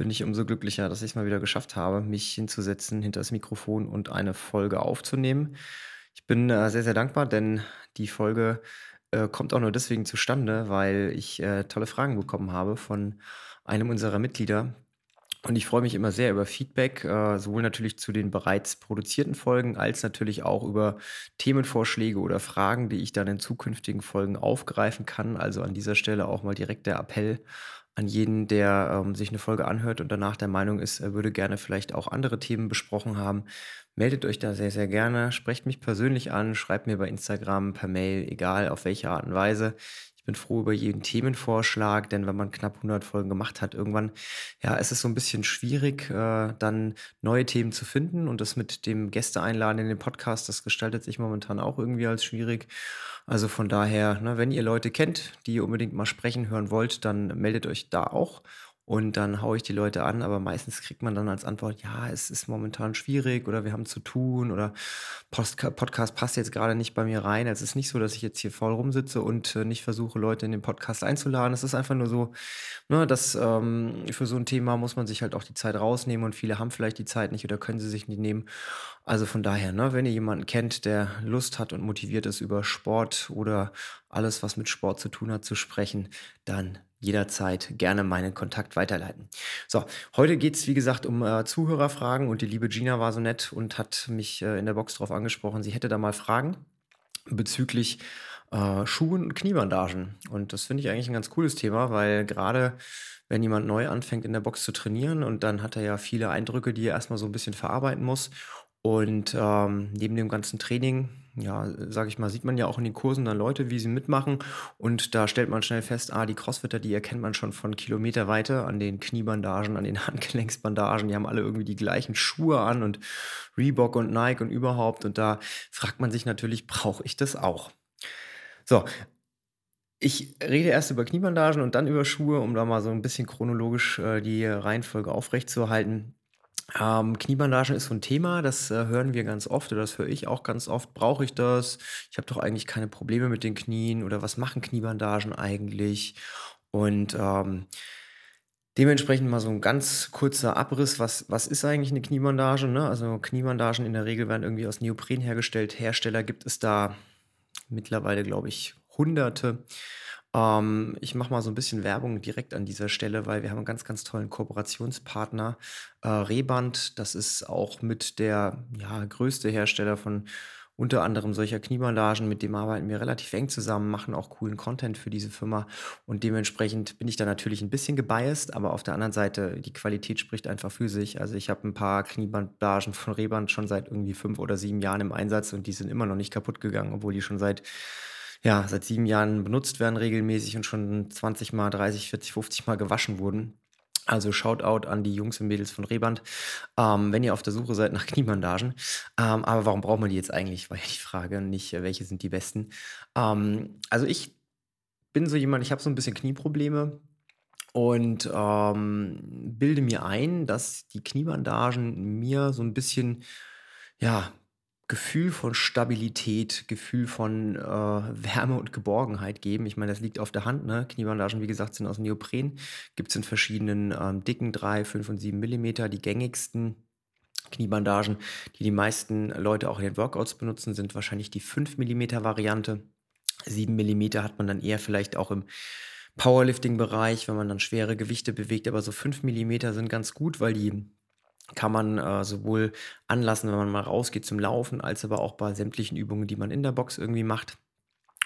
bin ich umso glücklicher, dass ich es mal wieder geschafft habe, mich hinzusetzen hinter das Mikrofon und eine Folge aufzunehmen. Ich bin äh, sehr, sehr dankbar, denn die Folge äh, kommt auch nur deswegen zustande, weil ich äh, tolle Fragen bekommen habe von einem unserer Mitglieder. Und ich freue mich immer sehr über Feedback, äh, sowohl natürlich zu den bereits produzierten Folgen, als natürlich auch über Themenvorschläge oder Fragen, die ich dann in zukünftigen Folgen aufgreifen kann. Also an dieser Stelle auch mal direkt der Appell an jeden, der ähm, sich eine Folge anhört und danach der Meinung ist, er würde gerne vielleicht auch andere Themen besprochen haben. Meldet euch da sehr, sehr gerne. Sprecht mich persönlich an, schreibt mir bei Instagram, per Mail, egal auf welche Art und Weise. Ich bin froh über jeden Themenvorschlag, denn wenn man knapp 100 Folgen gemacht hat, irgendwann, ja, es ist so ein bisschen schwierig, äh, dann neue Themen zu finden. Und das mit dem Gäste einladen in den Podcast, das gestaltet sich momentan auch irgendwie als schwierig. Also von daher, ne, wenn ihr Leute kennt, die ihr unbedingt mal sprechen hören wollt, dann meldet euch da auch und dann haue ich die Leute an, aber meistens kriegt man dann als Antwort, ja, es ist momentan schwierig oder wir haben zu tun oder Post Podcast passt jetzt gerade nicht bei mir rein. Es ist nicht so, dass ich jetzt hier voll rumsitze und äh, nicht versuche, Leute in den Podcast einzuladen. Es ist einfach nur so, ne, dass ähm, für so ein Thema muss man sich halt auch die Zeit rausnehmen und viele haben vielleicht die Zeit nicht oder können sie sich nicht nehmen. Also von daher, ne, wenn ihr jemanden kennt, der Lust hat und motiviert ist, über Sport oder alles, was mit Sport zu tun hat, zu sprechen, dann jederzeit gerne meinen Kontakt weiterleiten. So, heute geht es, wie gesagt, um äh, Zuhörerfragen und die liebe Gina war so nett und hat mich äh, in der Box darauf angesprochen, sie hätte da mal Fragen bezüglich äh, Schuhen und Kniebandagen. Und das finde ich eigentlich ein ganz cooles Thema, weil gerade wenn jemand neu anfängt in der Box zu trainieren und dann hat er ja viele Eindrücke, die er erstmal so ein bisschen verarbeiten muss. Und ähm, neben dem ganzen Training ja, sage ich mal, sieht man ja auch in den Kursen dann Leute, wie sie mitmachen. Und da stellt man schnell fest, ah, die Crossfitter, die erkennt man schon von Kilometerweite an den Kniebandagen, an den Handgelenksbandagen. Die haben alle irgendwie die gleichen Schuhe an und Reebok und Nike und überhaupt. Und da fragt man sich natürlich, brauche ich das auch? So, ich rede erst über Kniebandagen und dann über Schuhe, um da mal so ein bisschen chronologisch äh, die Reihenfolge aufrechtzuerhalten. Ähm, Kniebandagen ist so ein Thema, das äh, hören wir ganz oft oder das höre ich auch ganz oft. Brauche ich das? Ich habe doch eigentlich keine Probleme mit den Knien oder was machen Kniebandagen eigentlich? Und ähm, dementsprechend mal so ein ganz kurzer Abriss, was, was ist eigentlich eine Kniebandage? Ne? Also Kniebandagen in der Regel werden irgendwie aus Neopren hergestellt. Hersteller gibt es da mittlerweile, glaube ich, hunderte. Ähm, ich mache mal so ein bisschen Werbung direkt an dieser Stelle, weil wir haben einen ganz, ganz tollen Kooperationspartner, äh, Reband. Das ist auch mit der, ja, größte Hersteller von unter anderem solcher Kniebandagen. Mit dem arbeiten wir relativ eng zusammen, machen auch coolen Content für diese Firma und dementsprechend bin ich da natürlich ein bisschen gebiased, aber auf der anderen Seite, die Qualität spricht einfach für sich. Also, ich habe ein paar Kniebandagen von Reband schon seit irgendwie fünf oder sieben Jahren im Einsatz und die sind immer noch nicht kaputt gegangen, obwohl die schon seit ja, seit sieben Jahren benutzt werden regelmäßig und schon 20 mal, 30, 40, 50 mal gewaschen wurden. Also Shoutout an die Jungs und Mädels von Reband, ähm, wenn ihr auf der Suche seid nach Kniebandagen. Ähm, aber warum braucht man die jetzt eigentlich? War ja die Frage, nicht äh, welche sind die besten. Ähm, also ich bin so jemand, ich habe so ein bisschen Knieprobleme und ähm, bilde mir ein, dass die Kniebandagen mir so ein bisschen, ja, Gefühl von Stabilität, Gefühl von äh, Wärme und Geborgenheit geben. Ich meine, das liegt auf der Hand. Ne? Kniebandagen, wie gesagt, sind aus Neopren. Gibt es in verschiedenen ähm, dicken 3, 5 und 7 Millimeter. Die gängigsten Kniebandagen, die die meisten Leute auch in den Workouts benutzen, sind wahrscheinlich die 5 Millimeter Variante. 7 Millimeter hat man dann eher vielleicht auch im Powerlifting-Bereich, wenn man dann schwere Gewichte bewegt. Aber so 5 Millimeter sind ganz gut, weil die kann man äh, sowohl anlassen, wenn man mal rausgeht zum Laufen, als aber auch bei sämtlichen Übungen, die man in der Box irgendwie macht.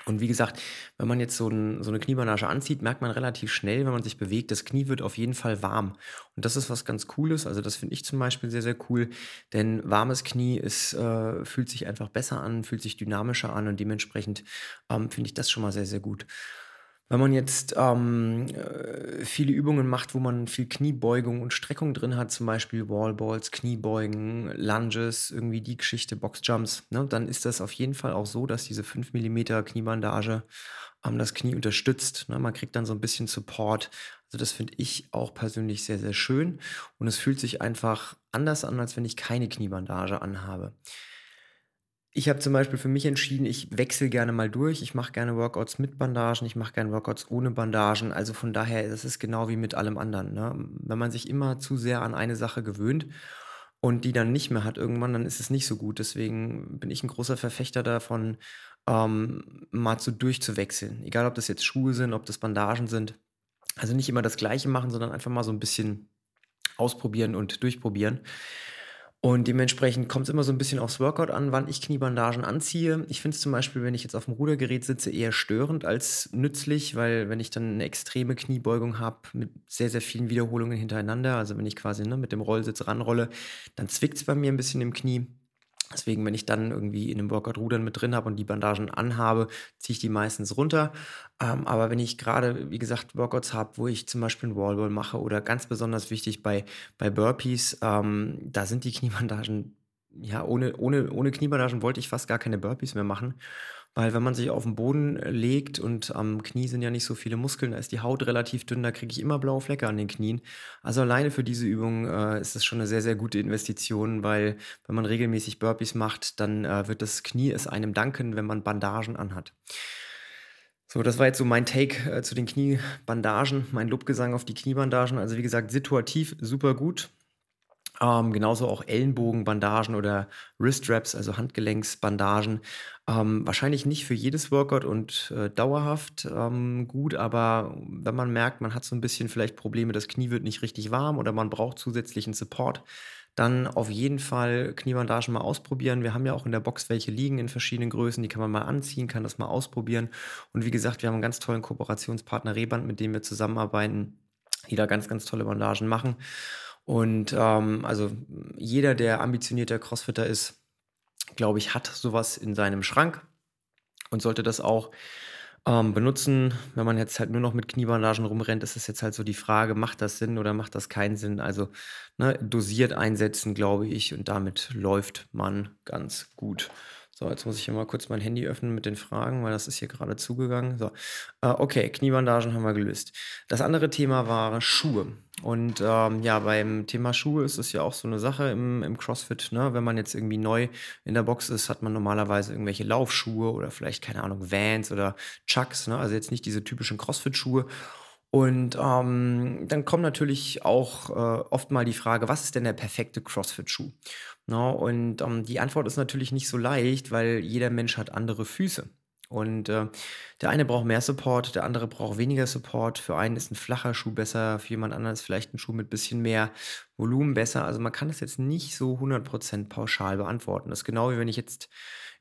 Und wie gesagt, wenn man jetzt so, ein, so eine Kniebandage anzieht, merkt man relativ schnell, wenn man sich bewegt, das Knie wird auf jeden Fall warm. Und das ist was ganz Cooles. Also das finde ich zum Beispiel sehr, sehr cool. Denn warmes Knie ist, äh, fühlt sich einfach besser an, fühlt sich dynamischer an und dementsprechend ähm, finde ich das schon mal sehr, sehr gut. Wenn man jetzt, ähm, äh, viele Übungen macht, wo man viel Kniebeugung und Streckung drin hat, zum Beispiel Wallballs, Kniebeugen, Lunges, irgendwie die Geschichte, Boxjumps, ne, dann ist das auf jeden Fall auch so, dass diese 5 Millimeter Kniebandage, ähm, das Knie unterstützt, ne? Man kriegt dann so ein bisschen Support. Also, das finde ich auch persönlich sehr, sehr schön und es fühlt sich einfach anders an, als wenn ich keine Kniebandage anhabe. Ich habe zum Beispiel für mich entschieden, ich wechsle gerne mal durch. Ich mache gerne Workouts mit Bandagen, ich mache gerne Workouts ohne Bandagen. Also von daher, das ist genau wie mit allem anderen. Ne? Wenn man sich immer zu sehr an eine Sache gewöhnt und die dann nicht mehr hat irgendwann, dann ist es nicht so gut. Deswegen bin ich ein großer Verfechter davon, ähm, mal so durchzuwechseln. Egal, ob das jetzt Schuhe sind, ob das Bandagen sind. Also nicht immer das Gleiche machen, sondern einfach mal so ein bisschen ausprobieren und durchprobieren. Und dementsprechend kommt es immer so ein bisschen aufs Workout an, wann ich Kniebandagen anziehe. Ich finde es zum Beispiel, wenn ich jetzt auf dem Rudergerät sitze, eher störend als nützlich, weil wenn ich dann eine extreme Kniebeugung habe mit sehr, sehr vielen Wiederholungen hintereinander, also wenn ich quasi ne, mit dem Rollsitz ranrolle, dann zwickt es bei mir ein bisschen im Knie. Deswegen, wenn ich dann irgendwie in einem Workout Rudern mit drin habe und die Bandagen anhabe, ziehe ich die meistens runter. Ähm, aber wenn ich gerade, wie gesagt, Workouts habe, wo ich zum Beispiel einen Wallball mache oder ganz besonders wichtig bei, bei Burpees, ähm, da sind die Kniebandagen, ja, ohne, ohne, ohne Kniebandagen wollte ich fast gar keine Burpees mehr machen. Weil wenn man sich auf den Boden äh, legt und am Knie sind ja nicht so viele Muskeln, da ist die Haut relativ dünn, da kriege ich immer blaue Flecke an den Knien. Also alleine für diese Übung äh, ist das schon eine sehr, sehr gute Investition, weil wenn man regelmäßig Burpees macht, dann äh, wird das Knie es einem danken, wenn man Bandagen anhat. So, das war jetzt so mein Take äh, zu den Kniebandagen, mein Lobgesang auf die Kniebandagen. Also wie gesagt, situativ super gut. Ähm, genauso auch Ellenbogenbandagen oder Wrist-Wraps, also Handgelenksbandagen. Ähm, wahrscheinlich nicht für jedes Workout und äh, dauerhaft ähm, gut, aber wenn man merkt, man hat so ein bisschen vielleicht Probleme, das Knie wird nicht richtig warm oder man braucht zusätzlichen Support, dann auf jeden Fall Kniebandagen mal ausprobieren. Wir haben ja auch in der Box welche liegen in verschiedenen Größen, die kann man mal anziehen, kann das mal ausprobieren. Und wie gesagt, wir haben einen ganz tollen Kooperationspartner Reband, mit dem wir zusammenarbeiten, die da ganz, ganz tolle Bandagen machen. Und ähm, also jeder, der ambitionierter Crossfitter ist, glaube ich, hat sowas in seinem Schrank und sollte das auch ähm, benutzen. Wenn man jetzt halt nur noch mit Kniebandagen rumrennt, ist es jetzt halt so die Frage, macht das Sinn oder macht das keinen Sinn? Also ne, dosiert einsetzen, glaube ich, und damit läuft man ganz gut. So, jetzt muss ich hier mal kurz mein Handy öffnen mit den Fragen, weil das ist hier gerade zugegangen. So, äh, okay, Kniebandagen haben wir gelöst. Das andere Thema war Schuhe. Und ähm, ja, beim Thema Schuhe ist es ja auch so eine Sache im, im CrossFit. Ne? Wenn man jetzt irgendwie neu in der Box ist, hat man normalerweise irgendwelche Laufschuhe oder vielleicht, keine Ahnung, Vans oder Chucks. Ne? Also jetzt nicht diese typischen CrossFit-Schuhe. Und ähm, dann kommt natürlich auch äh, oft mal die Frage, was ist denn der perfekte CrossFit-Schuh? Ne? Und ähm, die Antwort ist natürlich nicht so leicht, weil jeder Mensch hat andere Füße. Und äh, der eine braucht mehr Support, der andere braucht weniger Support. Für einen ist ein flacher Schuh besser, für jemand anderen ist vielleicht ein Schuh mit bisschen mehr Volumen besser. Also man kann das jetzt nicht so 100% pauschal beantworten. Das ist genau wie wenn ich jetzt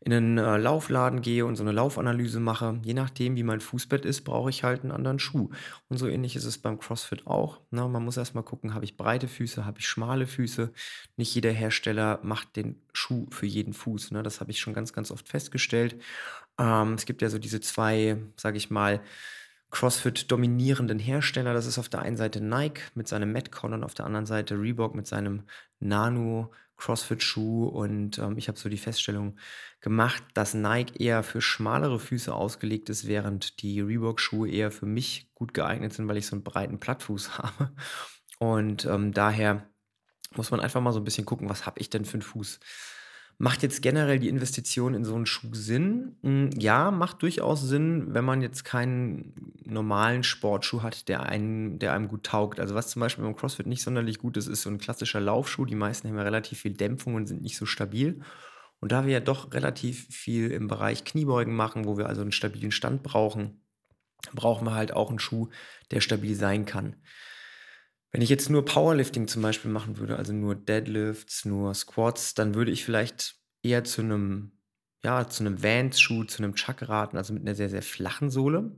in einen äh, Laufladen gehe und so eine Laufanalyse mache, je nachdem, wie mein Fußbett ist, brauche ich halt einen anderen Schuh. Und so ähnlich ist es beim CrossFit auch. Ne? Man muss erstmal gucken, habe ich breite Füße, habe ich schmale Füße. Nicht jeder Hersteller macht den Schuh für jeden Fuß. Ne? Das habe ich schon ganz, ganz oft festgestellt. Ähm, es gibt ja so diese zwei, sage ich mal, CrossFit dominierenden Hersteller. Das ist auf der einen Seite Nike mit seinem Metcon und auf der anderen Seite Reebok mit seinem Nano CrossFit-Schuh. Und ähm, ich habe so die Feststellung gemacht, dass Nike eher für schmalere Füße ausgelegt ist, während die Reebok-Schuhe eher für mich gut geeignet sind, weil ich so einen breiten Plattfuß habe. Und ähm, daher muss man einfach mal so ein bisschen gucken, was habe ich denn für einen Fuß? Macht jetzt generell die Investition in so einen Schuh Sinn? Hm, ja, macht durchaus Sinn, wenn man jetzt keinen normalen Sportschuh hat, der einen der einem gut taugt. Also, was zum Beispiel beim CrossFit nicht sonderlich gut ist, ist so ein klassischer Laufschuh. Die meisten haben ja relativ viel Dämpfung und sind nicht so stabil. Und da wir ja doch relativ viel im Bereich Kniebeugen machen, wo wir also einen stabilen Stand brauchen, brauchen wir halt auch einen Schuh, der stabil sein kann. Wenn ich jetzt nur Powerlifting zum Beispiel machen würde, also nur Deadlifts, nur Squats, dann würde ich vielleicht eher zu einem, ja, zu einem Vans-Schuh, zu einem Chuck raten, also mit einer sehr, sehr flachen Sohle.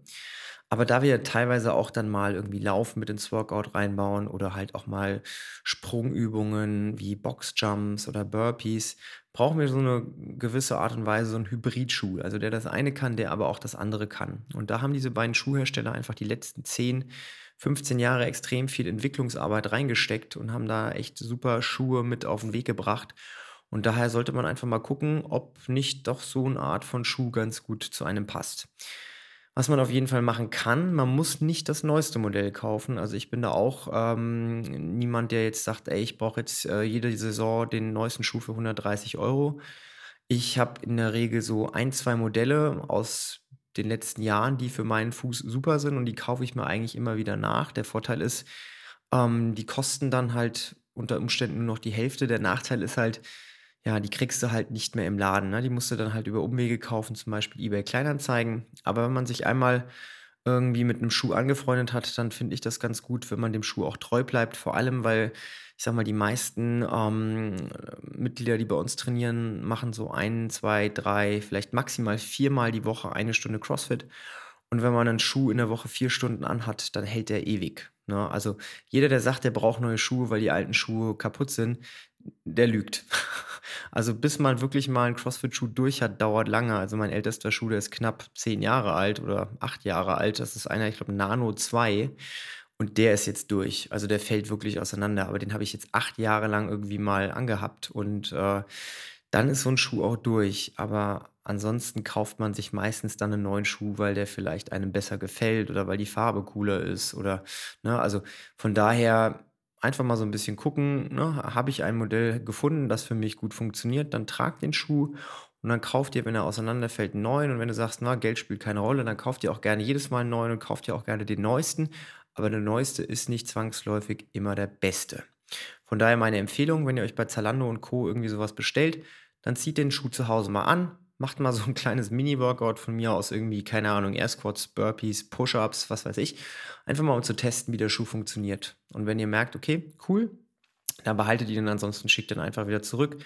Aber da wir ja teilweise auch dann mal irgendwie Laufen mit ins Workout reinbauen oder halt auch mal Sprungübungen wie Boxjumps oder Burpees, brauchen wir so eine gewisse Art und Weise so 'n Hybridschuh, also der das eine kann, der aber auch das andere kann. Und da haben diese beiden Schuhhersteller einfach die letzten 10, 15 Jahre extrem viel Entwicklungsarbeit reingesteckt und haben da echt super Schuhe mit auf 'n Weg gebracht. Und daher sollte man einfach mal gucken, ob nicht doch so 'ne Art von Schuh ganz gut zu einem passt. Was man auf jeden Fall machen kann, man muss nicht das neueste Modell kaufen. Also, ich bin da auch, ähm, niemand, der jetzt sagt: „Ey, ich brauche jetzt, äh, jede Saison den neuesten Schuh für 130 Euro. Ich habe in der Regel so ein 2 Modelle aus den letzten Jahren, die für meinen Fuß super sind und die kaufe ich mir eigentlich immer wieder nach. Der Vorteil ist, ähm, die kosten dann halt unter Umständen nur noch die Hälfte. Der Nachteil ist halt, ja, die kriegst du halt nicht mehr im Laden, ne? Die musst du dann halt über Umwege kaufen, zum Beispiel eBay Kleinanzeigen. Aber wenn man sich einmal irgendwie mit 'nem Schuh angefreundet hat, dann finde ich das ganz gut, wenn man dem Schuh auch treu bleibt. Vor allem, weil, ich sage mal, die meisten, ähm, Mitglieder, die bei uns trainieren, machen so ein, 2, 3, vielleicht maximal viermal die Woche eine Stunde CrossFit. Und wenn man 'nen Schuh in der Woche 4 Stunden anhat, dann hält der ewig, ne? Also, jeder, der sagt, der braucht neue Schuhe, weil die alten Schuhe kaputt sind, der lügt. Also, bis man wirklich mal 'n CrossFit-Schuh durch hat, dauert lange. Also, mein ältester Schuh, der ist knapp 10 Jahre alt oder 8 Jahre alt. Das ist einer, ich glaube, Nano 2 und der ist jetzt durch. Also, der fällt wirklich auseinander, aber den habe ich jetzt 8 Jahre lang irgendwie mal angehabt und, äh, dann ist so 'n Schuh auch durch. Aber ansonsten kauft man sich meistens dann 'nen neuen Schuh, weil der vielleicht einem besser gefällt oder weil die Farbe cooler ist oder ne? Also, von daher einfach mal so 'n bisschen gucken, ne? Habe ich ein Modell gefunden, das für mich gut funktioniert, dann trag den Schuh und dann kauf dir, wenn er auseinanderfällt, 'n neuen. Und wenn du sagst: „Na, Geld spielt keine Rolle“, dann kauf dir auch gerne jedes Mal 'n neuen und kauf dir auch gerne den neuesten. Aber der neueste ist nicht zwangsläufig immer der beste. Von daher meine Empfehlung, wenn ihr euch bei Zalando und Co. irgendwie so was bestellt, dann zieht den Schuh zu Hause mal an, macht mal so 'n kleines Mini-Workout von mir aus irgendwie, keine Ahnung, Air Squats, Burpees, Push-Ups, was weiß ich. Einfach mal, um zu testen, wie der Schuh funktioniert. Und wenn ihr merkt: „Okay, cool“, dann behaltet ihr den, ansonsten schickt den einfach wieder zurück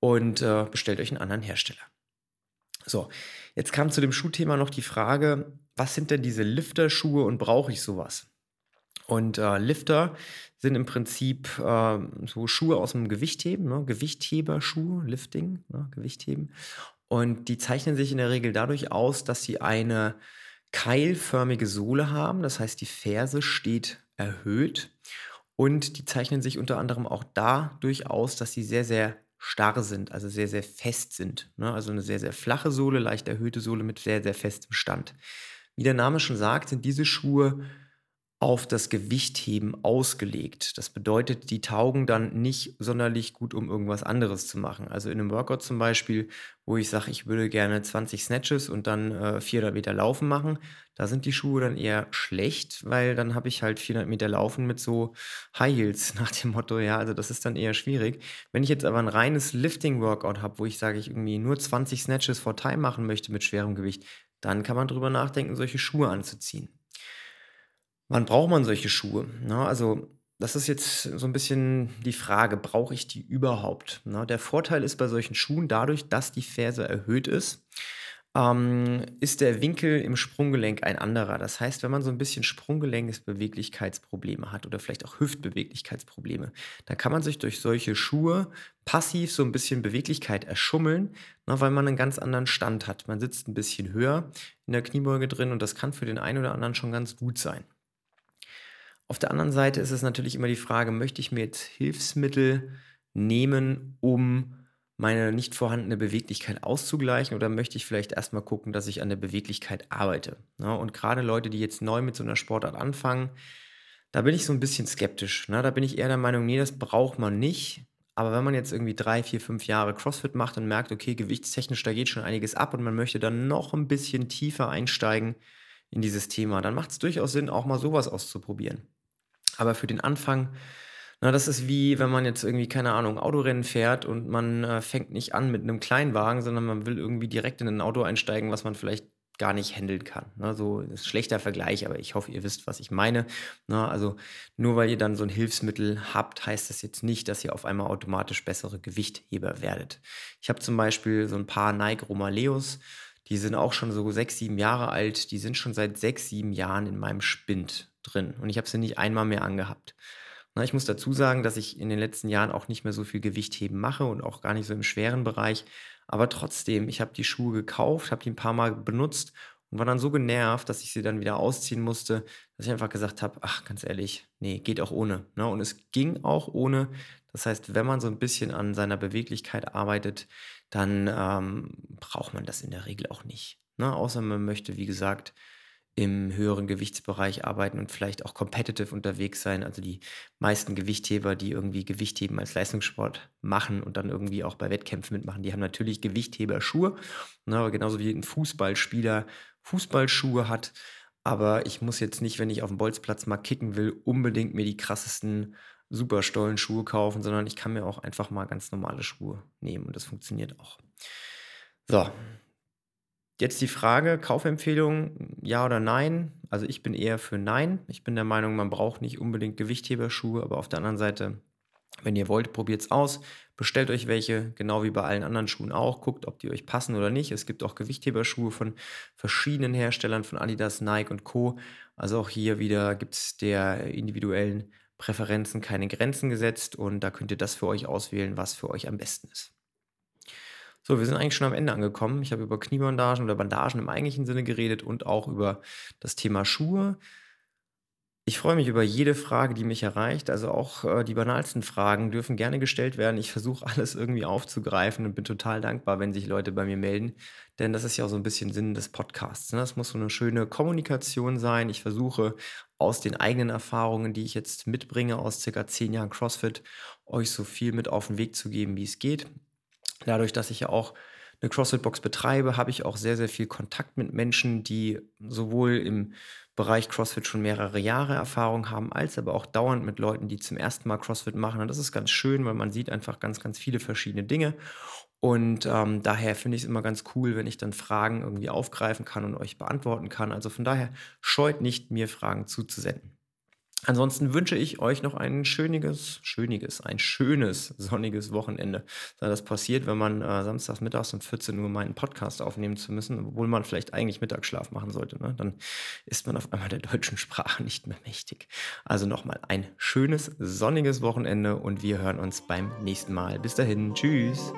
und, äh, bestellt euch 'n anderen Hersteller. So, jetzt kam zu dem Schuhthema noch die Frage: „Was sind denn diese Lifter-Schuhe und brauche ich so was?“ Und, äh, Lifter sind im Prinzip, ähm, so Schuhe aus'm Gewichtheben, ne? Gewichtheberschuhe, Lifting, ne, Gewichtheben. Und die zeichnen sich in der Regel dadurch aus, dass sie eine keilförmige Sohle haben. Das heißt, die Ferse steht erhöht und die zeichnen sich unter anderem auch dadurch aus, dass sie sehr, sehr starr sind, also sehr, sehr fest sind, ne? Also 'ne sehr, sehr flache Sohle, leicht erhöhte Sohle mit sehr, sehr festem Stand. Wie der Name schon sagt, sind diese Schuhe auf das Gewichtheben ausgelegt. Das bedeutet, die taugen dann nicht sonderlich gut, um irgendwas anderes zu machen. Also, in 'nem Workout zum Beispiel, wo ich sage, ich würde gerne 20 Snatches und dann, äh, 400 Meter Laufen machen, da sind die Schuhe dann eher schlecht, weil dann habe ich halt 400 Meter Laufen mit so High Heels nach dem Motto, ja, also das ist dann eher schwierig. Wenn ich jetzt aber 'n reines Lifting-Workout habe, wo ich sage, ich irgendwie nur 20 Snatches for Time machen möchte mit schwerem Gewicht, dann kann man drüber nachdenken, solche Schuhe anzuziehen. Wann braucht man solche Schuhe, ne? Also, das ist jetzt so 'n bisschen die Frage, brauche ich die überhaupt, ne? Der Vorteil ist bei solchen Schuhen dadurch, dass die Ferse erhöht ist, ähm, ist der Winkel im Sprunggelenk ein anderer. Das heißt, wenn man so 'n bisschen Sprunggelenksbeweglichkeitsprobleme hat oder vielleicht auch Hüftbeweglichkeitsprobleme, dann kann man sich durch solche Schuhe passiv so 'n bisschen Beweglichkeit erschummeln, ne, weil man 'nen ganz anderen Stand hat. Man sitzt 'n bisschen höher in der Kniebeuge drin und das kann für den einen oder anderen schon ganz gut sein. Auf der anderen Seite ist es natürlich immer die Frage, möchte ich mir jetzt Hilfsmittel nehmen, um meine nicht vorhandene Beweglichkeit auszugleichen oder möchte ich vielleicht erst mal gucken, dass ich an der Beweglichkeit arbeite, ne? Und grade Leute, die jetzt neu mit so 'ner Sportart anfangen, da bin ich so 'n bisschen skeptisch, ne? Da bin ich eher der Meinung: „Ne, das braucht man nicht.“ Aber wenn man jetzt irgendwie 3, 4, 5 Jahre CrossFit macht und merkt, okay, gewichtstechnisch, da geht schon einiges ab und man möchte dann noch 'n bisschen tiefer einsteigen in dieses Thema, dann macht's durchaus Sinn, auch mal so was auszuprobieren. Aber für den Anfang ne, das ist wie, wenn man jetzt irgendwie, keine Ahnung, Autorennen fährt und man, äh, fängt nicht an mit 'nem Kleinwagen, sondern man will irgendwie direkt in 'nen Auto einsteigen, was man vielleicht gar nicht händeln kann, ne? So ist schlechter Vergleich, aber ich hoffe, ihr wisst, was ich meine, ne? Also, nur weil ihr dann so 'n Hilfsmittel habt, heißt das jetzt nicht, dass ihr auf einmal automatisch bessere Gewichtheber werdet. Ich habe zum Beispiel so 'n paar Nike Romaleos, die sind auch schon so 6, 7 Jahre alt. Die sind schon seit 6, 7 Jahren in meinem Spind drin und ich habe sie nicht einmal mehr angehabt, Na, ich muss dazu sagen, dass ich in den letzten Jahren auch nicht mehr so viel Gewichtheben mache und auch gar nicht so im schweren Bereich. Aber trotzdem, ich habe die Schuhe gekauft, habe die ein paar Mal benutzt und war dann so genervt, dass ich sie dann wieder ausziehen musste, dass ich einfach gesagt habe: „Ach, ganz ehrlich, nee, geht auch ohne“, ne? Und es ging auch ohne. Das heißt, wenn man so ein bisschen an seiner Beweglichkeit arbeitet, dann, ähm, braucht man das in der Regel auch nicht, ne? Außer man möchte, wie gesagt, im höheren Gewichtsbereich arbeiten und vielleicht auch competitive unterwegs sein. Also, die meisten Gewichtheber, die irgendwie Gewichtheben als Leistungssport machen und dann irgendwie auch bei Wettkämpfen mitmachen, die haben natürlich Gewichtheberschuhe, ne, aber genauso wie ein Fußballspieler Fußballschuhe hat. Aber ich muss jetzt nicht, wenn ich auf dem Bolzplatz mal kicken will, unbedingt mir die krassesten Superstollenschuhe kaufen, sondern ich kann mir auch einfach mal ganz normale Schuhe nehmen und das funktioniert auch. So, Jetzt die Frage, Kaufempfehlung, ja oder nein? Also ich bin eher für nein. Ich bin der Meinung, man braucht nicht unbedingt Gewichtheberschuhe, aber auf der anderen Seite, wenn ihr wollt, probiert es aus. Bestellt euch welche, genau wie bei allen anderen Schuhen auch. Guckt, ob die euch passen oder nicht. Es gibt auch Gewichtheberschuhe von verschiedenen Herstellern, von Adidas, Nike und Co. Also auch hier wieder gibt es der individuellen Präferenzen keine Grenzen gesetzt und da könnt ihr das für euch auswählen, was für euch am besten ist. So, wir sind eigentlich schon am Ende angekommen. Ich habe über Kniebandagen oder Bandagen im eigentlichen Sinne geredet und auch über das Thema Schuhe. Ich freue mich über jede Frage, die mich erreicht. Also auch äh, die banalsten Fragen dürfen gerne gestellt werden. Ich versuche alles irgendwie aufzugreifen und bin total dankbar, wenn sich Leute bei mir melden. Denn das ist ja auch so ein bisschen Sinn des Podcasts. Ne? Das muss so eine schöne Kommunikation sein. Ich versuche aus den eigenen Erfahrungen, die ich jetzt mitbringe aus circa zehn Jahren CrossFit, euch so viel mit auf den Weg zu geben, wie es geht. Dadurch, dass ich ja auch eine CrossFit-Box betreibe, habe ich auch sehr, sehr viel Kontakt mit Menschen, die sowohl im Bereich CrossFit schon mehrere Jahre Erfahrung haben, als aber auch dauernd mit Leuten, die zum ersten Mal CrossFit machen. Und das ist ganz schön, weil man sieht einfach ganz, ganz viele verschiedene Dinge. Und ähm, daher finde ich es immer ganz cool, wenn ich dann Fragen irgendwie aufgreifen kann und euch beantworten kann. Also von daher scheut nicht, mir Fragen zuzusenden. Ansonsten wünsche ich euch noch ein schöniges, schöniges, ein schönes, sonniges Wochenende. Da das passiert, wenn man äh, samstags mittags um 14 Uhr meinen Podcast aufnehmen zu müssen, obwohl man vielleicht eigentlich Mittagsschlaf machen sollte, ne? dann ist man auf einmal der deutschen Sprache nicht mehr mächtig. Also nochmal ein schönes, sonniges Wochenende und wir hören uns beim nächsten Mal. Bis dahin, tschüss.